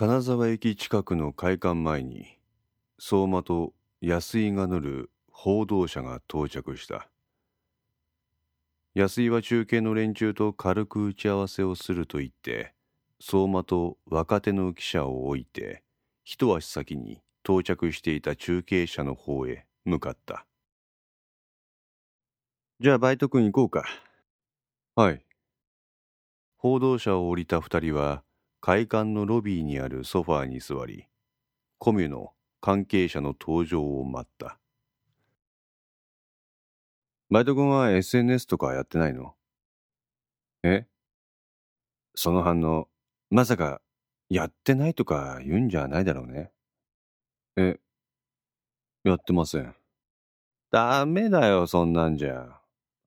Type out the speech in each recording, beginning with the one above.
金沢駅近くの会館前に相馬と安井が乗る報道車が到着した。安井は中継の連中と軽く打ち合わせをすると言って相馬と若手の記者を置いて一足先に到着していた中継車の方へ向かった。じゃあバイト君行こうか。はい。報道車を降りた二人は会館のロビーにあるソファーに座りコミュの関係者の登場を待った。バイト君は SNS とかやってないの？え？その反応まさかやってないとか言うんじゃないだろうね。え？やってません。ダメだよそんなんじゃ。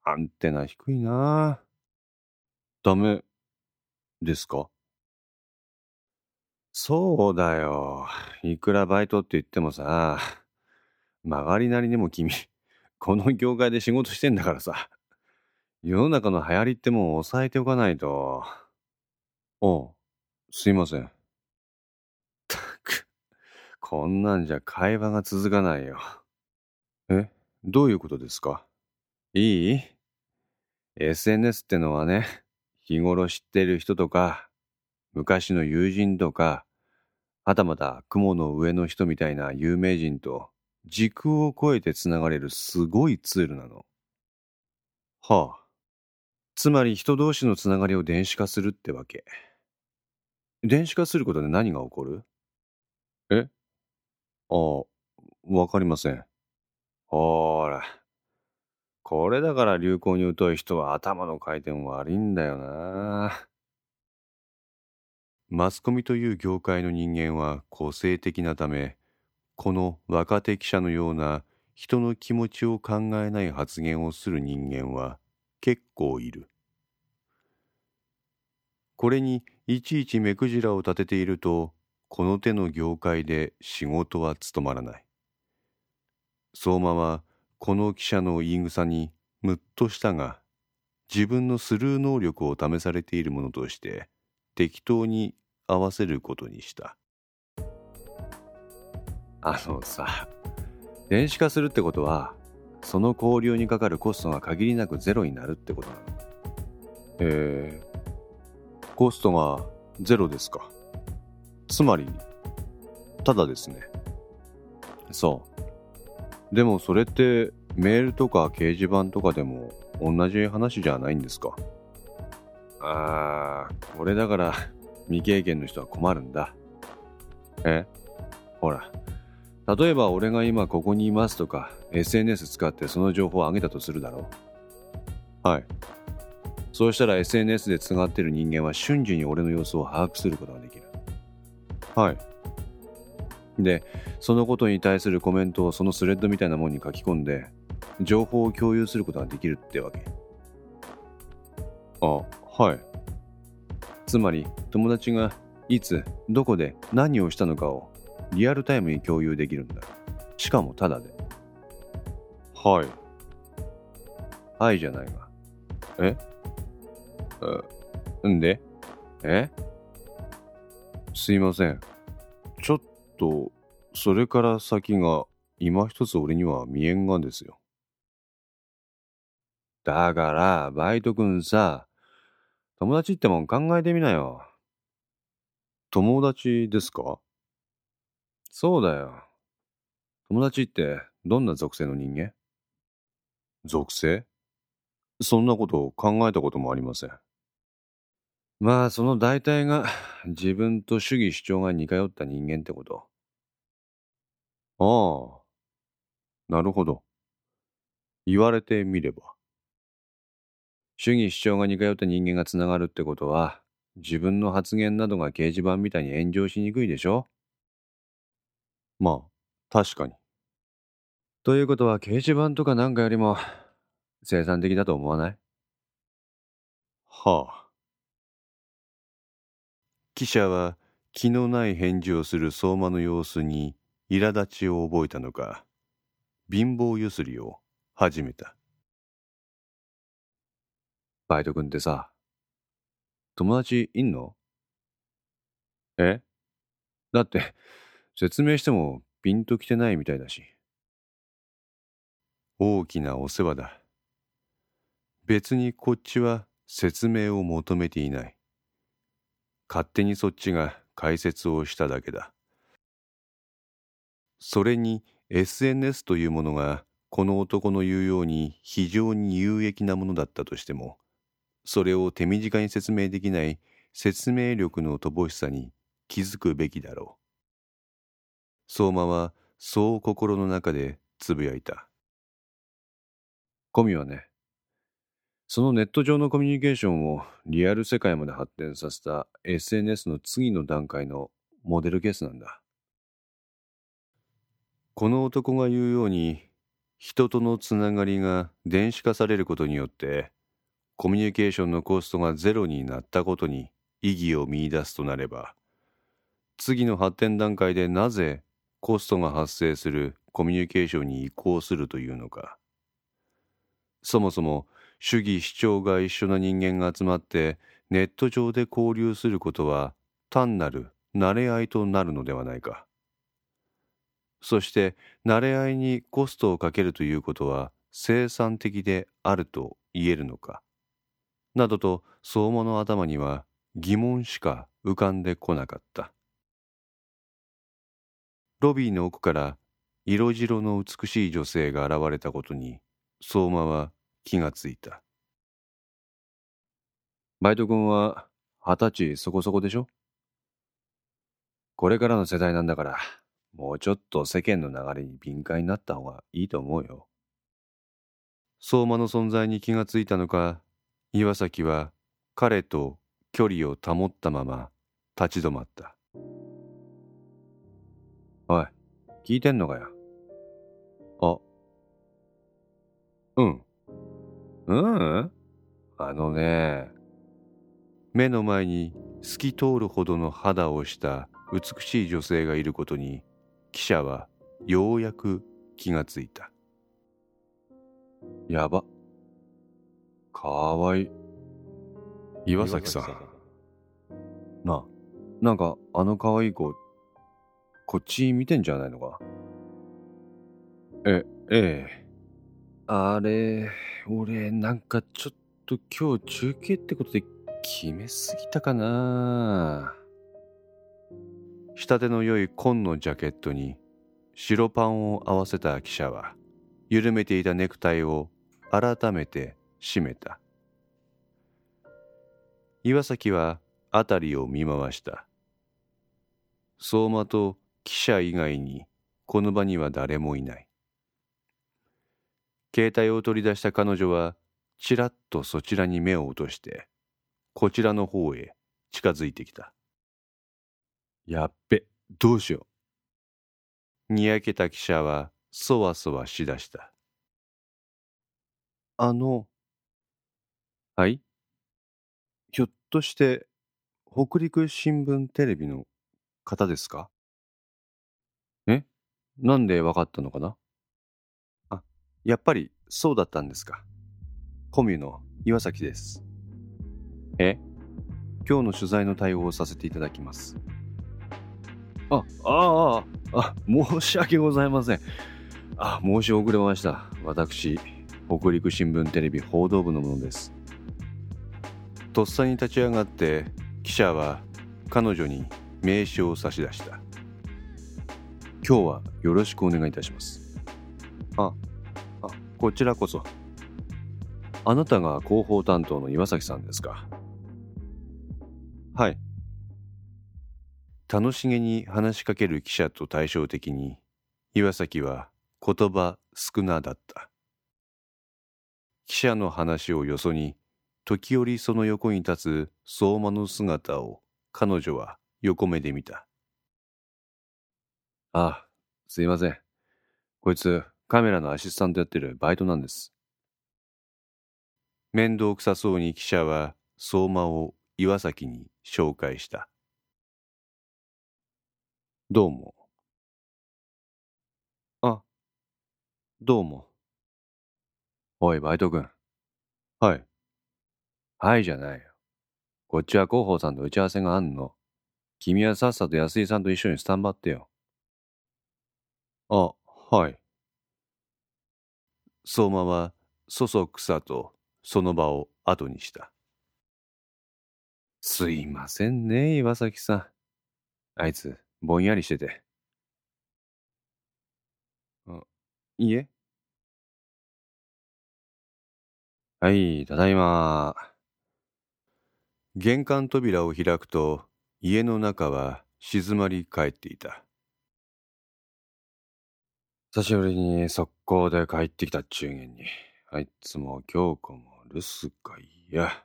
アンテナ低いな。ダメですか？そうだよ。いくらバイトって言ってもさ、曲がりなりにも君、この業界で仕事してんだからさ、世の中の流行りってもう抑えておかないと。おう、すいません。たく、こんなんじゃ会話が続かないよ。え、どういうことですか？いい ?SNS ってのはね、日頃知ってる人とか、昔の友人とか、はたまた雲の上の人みたいな有名人と時空を超えてつながれるすごいツールなの。はあ。つまり人同士のつながりを電子化するってわけ。電子化することで何が起こる？え？ああ、わかりません。ほーら。これだから流行に疎い人は頭の回転悪いんだよな。マスコミという業界の人間は個性的なためこの若手記者のような人の気持ちを考えない発言をする人間は結構いる。これにいちいち目くじらを立てているとこの手の業界で仕事は務まらない。相馬はこの記者の言い草にむっとしたが自分のスルー能力を試されているものとして適当に合わせることにした。あのさ電子化するってことはその交流にかかるコストが限りなくゼロになるってことなの。えー、コストがゼロですか。つまりただですね。そう。でもそれってメールとか掲示板とかでも同じ話じゃないんですかあーこれだから 未経験の人は困るんだ。え？ほら。例えば俺が今ここにいますとか SNS 使ってその情報を上げたとするだろう。はい。そうしたら SNS でつながってる人間は瞬時に俺の様子を把握することができる。はい。で、そのことに対するコメントをそのスレッドみたいなもんに書き込んで、情報を共有することができるってわけ。あ、はい。つまり友達がいつどこで何をしたのかをリアルタイムに共有できるんだ。しかもタダで。はい。はいじゃないがえ？え？んで？え？すいません。ちょっとそれから先が今一つ俺には見えんがですよ。だからバイト君さ友達ってもん考えてみなよ。友達ですか？そうだよ。友達ってどんな属性の人間？属性？そんなこと考えたこともありません。まあその大体が 自分と主義主張が似通った人間ってこと。ああ、なるほど。言われてみれば。主義主張が似通った人間がつながるってことは、自分の発言などが掲示板みたいに炎上しにくいでしょ？まあ、確かに。ということは掲示板とかなんかよりも生産的だと思わない？はあ。記者は気のない返事をする相馬の様子に苛立ちを覚えたのか、貧乏ゆすりを始めた。バイト君ってさ、友達いんの？え？だって、説明してもピンときてないみたいだし。大きなお世話だ。別にこっちは説明を求めていない。勝手にそっちが解説をしただけだ。それに SNS というものがこの男の言うように非常に有益なものだったとしても、それを手短に説明できない説明力の乏しさに気づくべきだろう。相馬はそう心の中でつぶやいた。コミはね、そのネット上のコミュニケーションをリアル世界まで発展させた SNS の次の段階のモデルケースなんだ。この男が言うように人とのつながりが電子化されることによってコミュニケーションのコストがゼロになったことに意義を見出すとなれば次の発展段階でなぜコストが発生するコミュニケーションに移行するというのか。そもそも主義主張が一緒な人間が集まってネット上で交流することは単なる慣れ合いとなるのではないか。そして慣れ合いにコストをかけるということは生産的であると言えるのか。などと相馬の頭には疑問しか浮かんでこなかった。ロビーの奥から色白の美しい女性が現れたことに相馬は気がついた。バイト君は二十歳そこそこでしょ？これからの世代なんだからもうちょっと世間の流れに敏感になった方がいいと思うよ。相馬の存在に気がついたのか岩崎は彼と距離を保ったまま立ち止まったおい、聞いてんのかよ？あ。うん。うん？あのね、目の前に透き通るほどの肌をした美しい女性がいることに記者はようやく気がついた。やば。かわいい。岩崎さん。なあ、なんかあのかわいい子こっち見てんじゃないのか？え、ええ。あれ、俺、なんかちょっと今日中継ってことで決めすぎたかな仕立ての良い紺のジャケットに白パンを合わせた記者は緩めていたネクタイを改めて締めた岩崎は辺りを見回した相馬と記者以外にこの場には誰もいない。携帯を取り出した彼女はちらっとそちらに目を落としてこちらの方へ近づいてきた。やっべ、どうしよう。にやけた記者はそわそわしだした。あの、はいひょっとして北陸新聞テレビの方ですか？え？なんでわかったのかな？あ、やっぱりそうだったんですか。コミュの岩崎です。え？今日の取材の対応をさせていただきます。あ、ああ、あ、申し訳ございません。あ、申し遅れました。私、北陸新聞テレビ報道部のものです。とっさに立ち上がって記者は彼女に名刺を差し出した。今日はよろしくお願いいたします。あ、あ、こちらこそ。あなたが広報担当の岩崎さんですか。はい。楽しげに話しかける記者と対照的に、岩崎は言葉少なだった。記者の話をよそに、時折その横に立つ相馬の姿を彼女は横目で見た。ああ、すいません。こいつ、カメラのアシスタントやってるバイトなんです。面倒くさそうに記者は相馬を岩崎に紹介した。どうも。あ、どうも。おい、バイト君。はい。はいじゃないよ。こっちは広報さんと打ち合わせがあんの。君はさっさと安井さんと一緒にスタンバってよ。あ、はい。相馬はそそくさとその場を後にした。すいませんね、岩崎さん。あいつ、ぼんやりしてて。あ、いいえ。はい、ただいま。玄関扉を開くと、家の中は静まり返っていた。久しぶりに速攻で帰ってきたっちゅうげんに、あいつも京子も留守かいや。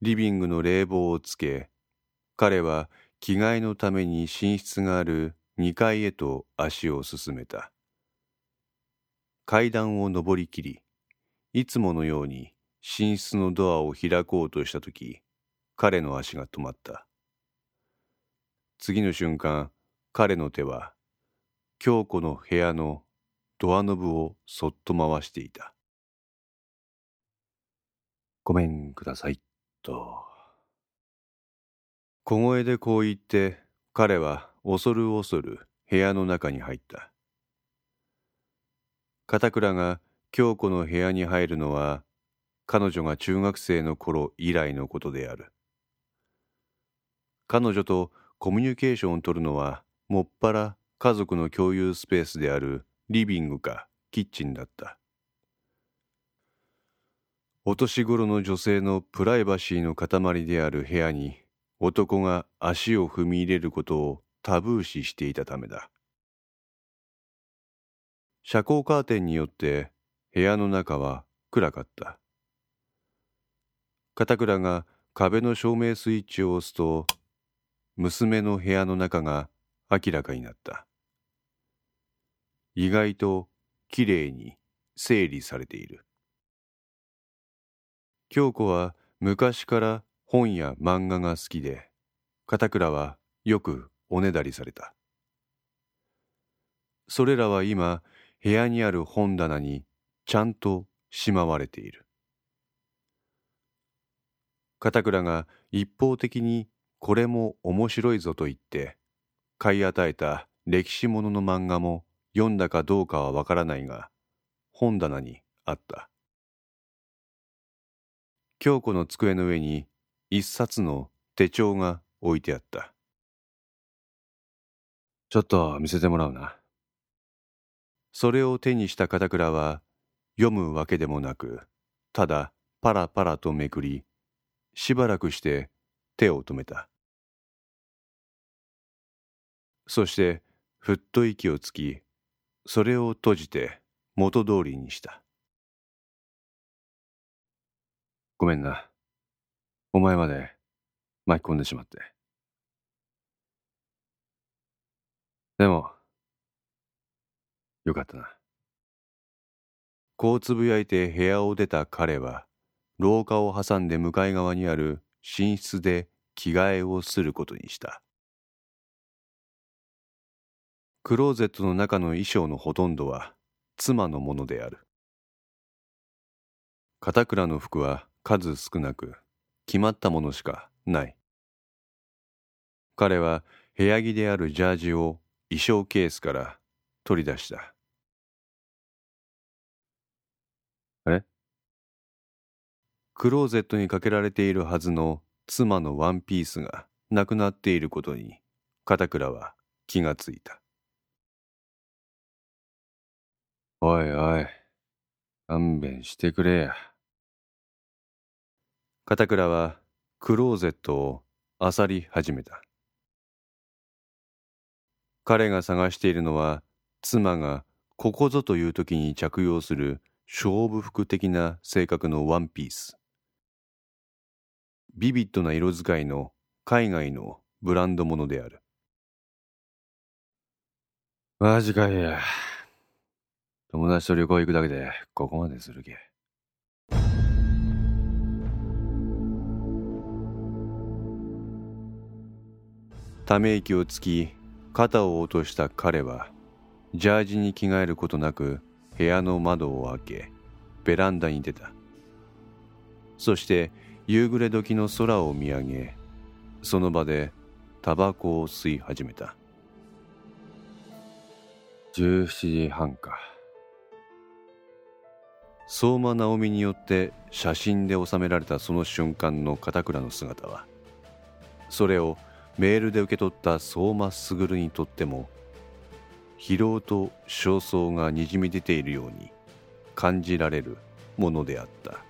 リビングの冷房をつけ、彼は着替えのために寝室がある2階へと足を進めた。階段を上りきり、いつものように寝室のドアを開こうとしたとき、彼の足が止まった。次の瞬間、彼の手は、京子の部屋のドアノブをそっと回していた。ごめんください、と。小声でこう言って、彼は恐る恐る部屋の中に入った。片倉が京子の部屋に入るのは彼女が中学生の頃以来のことである。彼女とコミュニケーションを取るのはもっぱら家族の共有スペースであるリビングかキッチンだった。お年頃の女性のプライバシーの塊である部屋に男が足を踏み入れることをタブー視していたためだ。遮光カーテンによって部屋の中は暗かった。片倉が壁の照明スイッチを押すと、娘の部屋の中が明らかになった。意外ときれいに整理されている。京子は昔から本や漫画が好きで、片倉はよくおねだりされた。それらは今、部屋にある本棚にちゃんとしまわれている片倉が一方的にこれも面白いぞと言って買い与えた歴史ものの漫画も読んだかどうかはわからないが本棚にあった。京子の机の上に一冊の手帳が置いてあった。ちょっと見せてもらうな。それを手にした片倉は読むわけでもなく、ただパラパラとめくり、しばらくして手を止めた。そしてふっと息をつき、それを閉じて元通りにした。ごめんな。お前まで巻き込んでしまって。でも、よかったな。こうつぶやいて部屋を出た彼は廊下を挟んで向かい側にある寝室で着替えをすることにした。クローゼットの中の衣装のほとんどは妻のものである。片倉の服は数少なく決まったものしかない。彼は部屋着であるジャージを衣装ケースから取り出した。えクローゼットにかけられているはずの妻のワンピースがなくなっていることに片倉は気がついた。おいおい勘弁してくれや。片倉はクローゼットを漁り始めた。彼が探しているのは妻がここぞという時に着用する勝負服的な性格のワンピース。ビビッドな色使いの海外のブランドものである。マジかいや。友達と旅行行くだけでここまでするけため息をつき肩を落とした彼はジャージに着替えることなく部屋の窓を開けベランダに出た。そして夕暮れ時の空を見上げその場でタバコを吸い始めた。17時半か。相馬直美によって写真で収められたその瞬間の片倉の姿はそれをメールで受け取った相馬卓にとっても疲労と焦燥がにじみ出ているように感じられるものであった。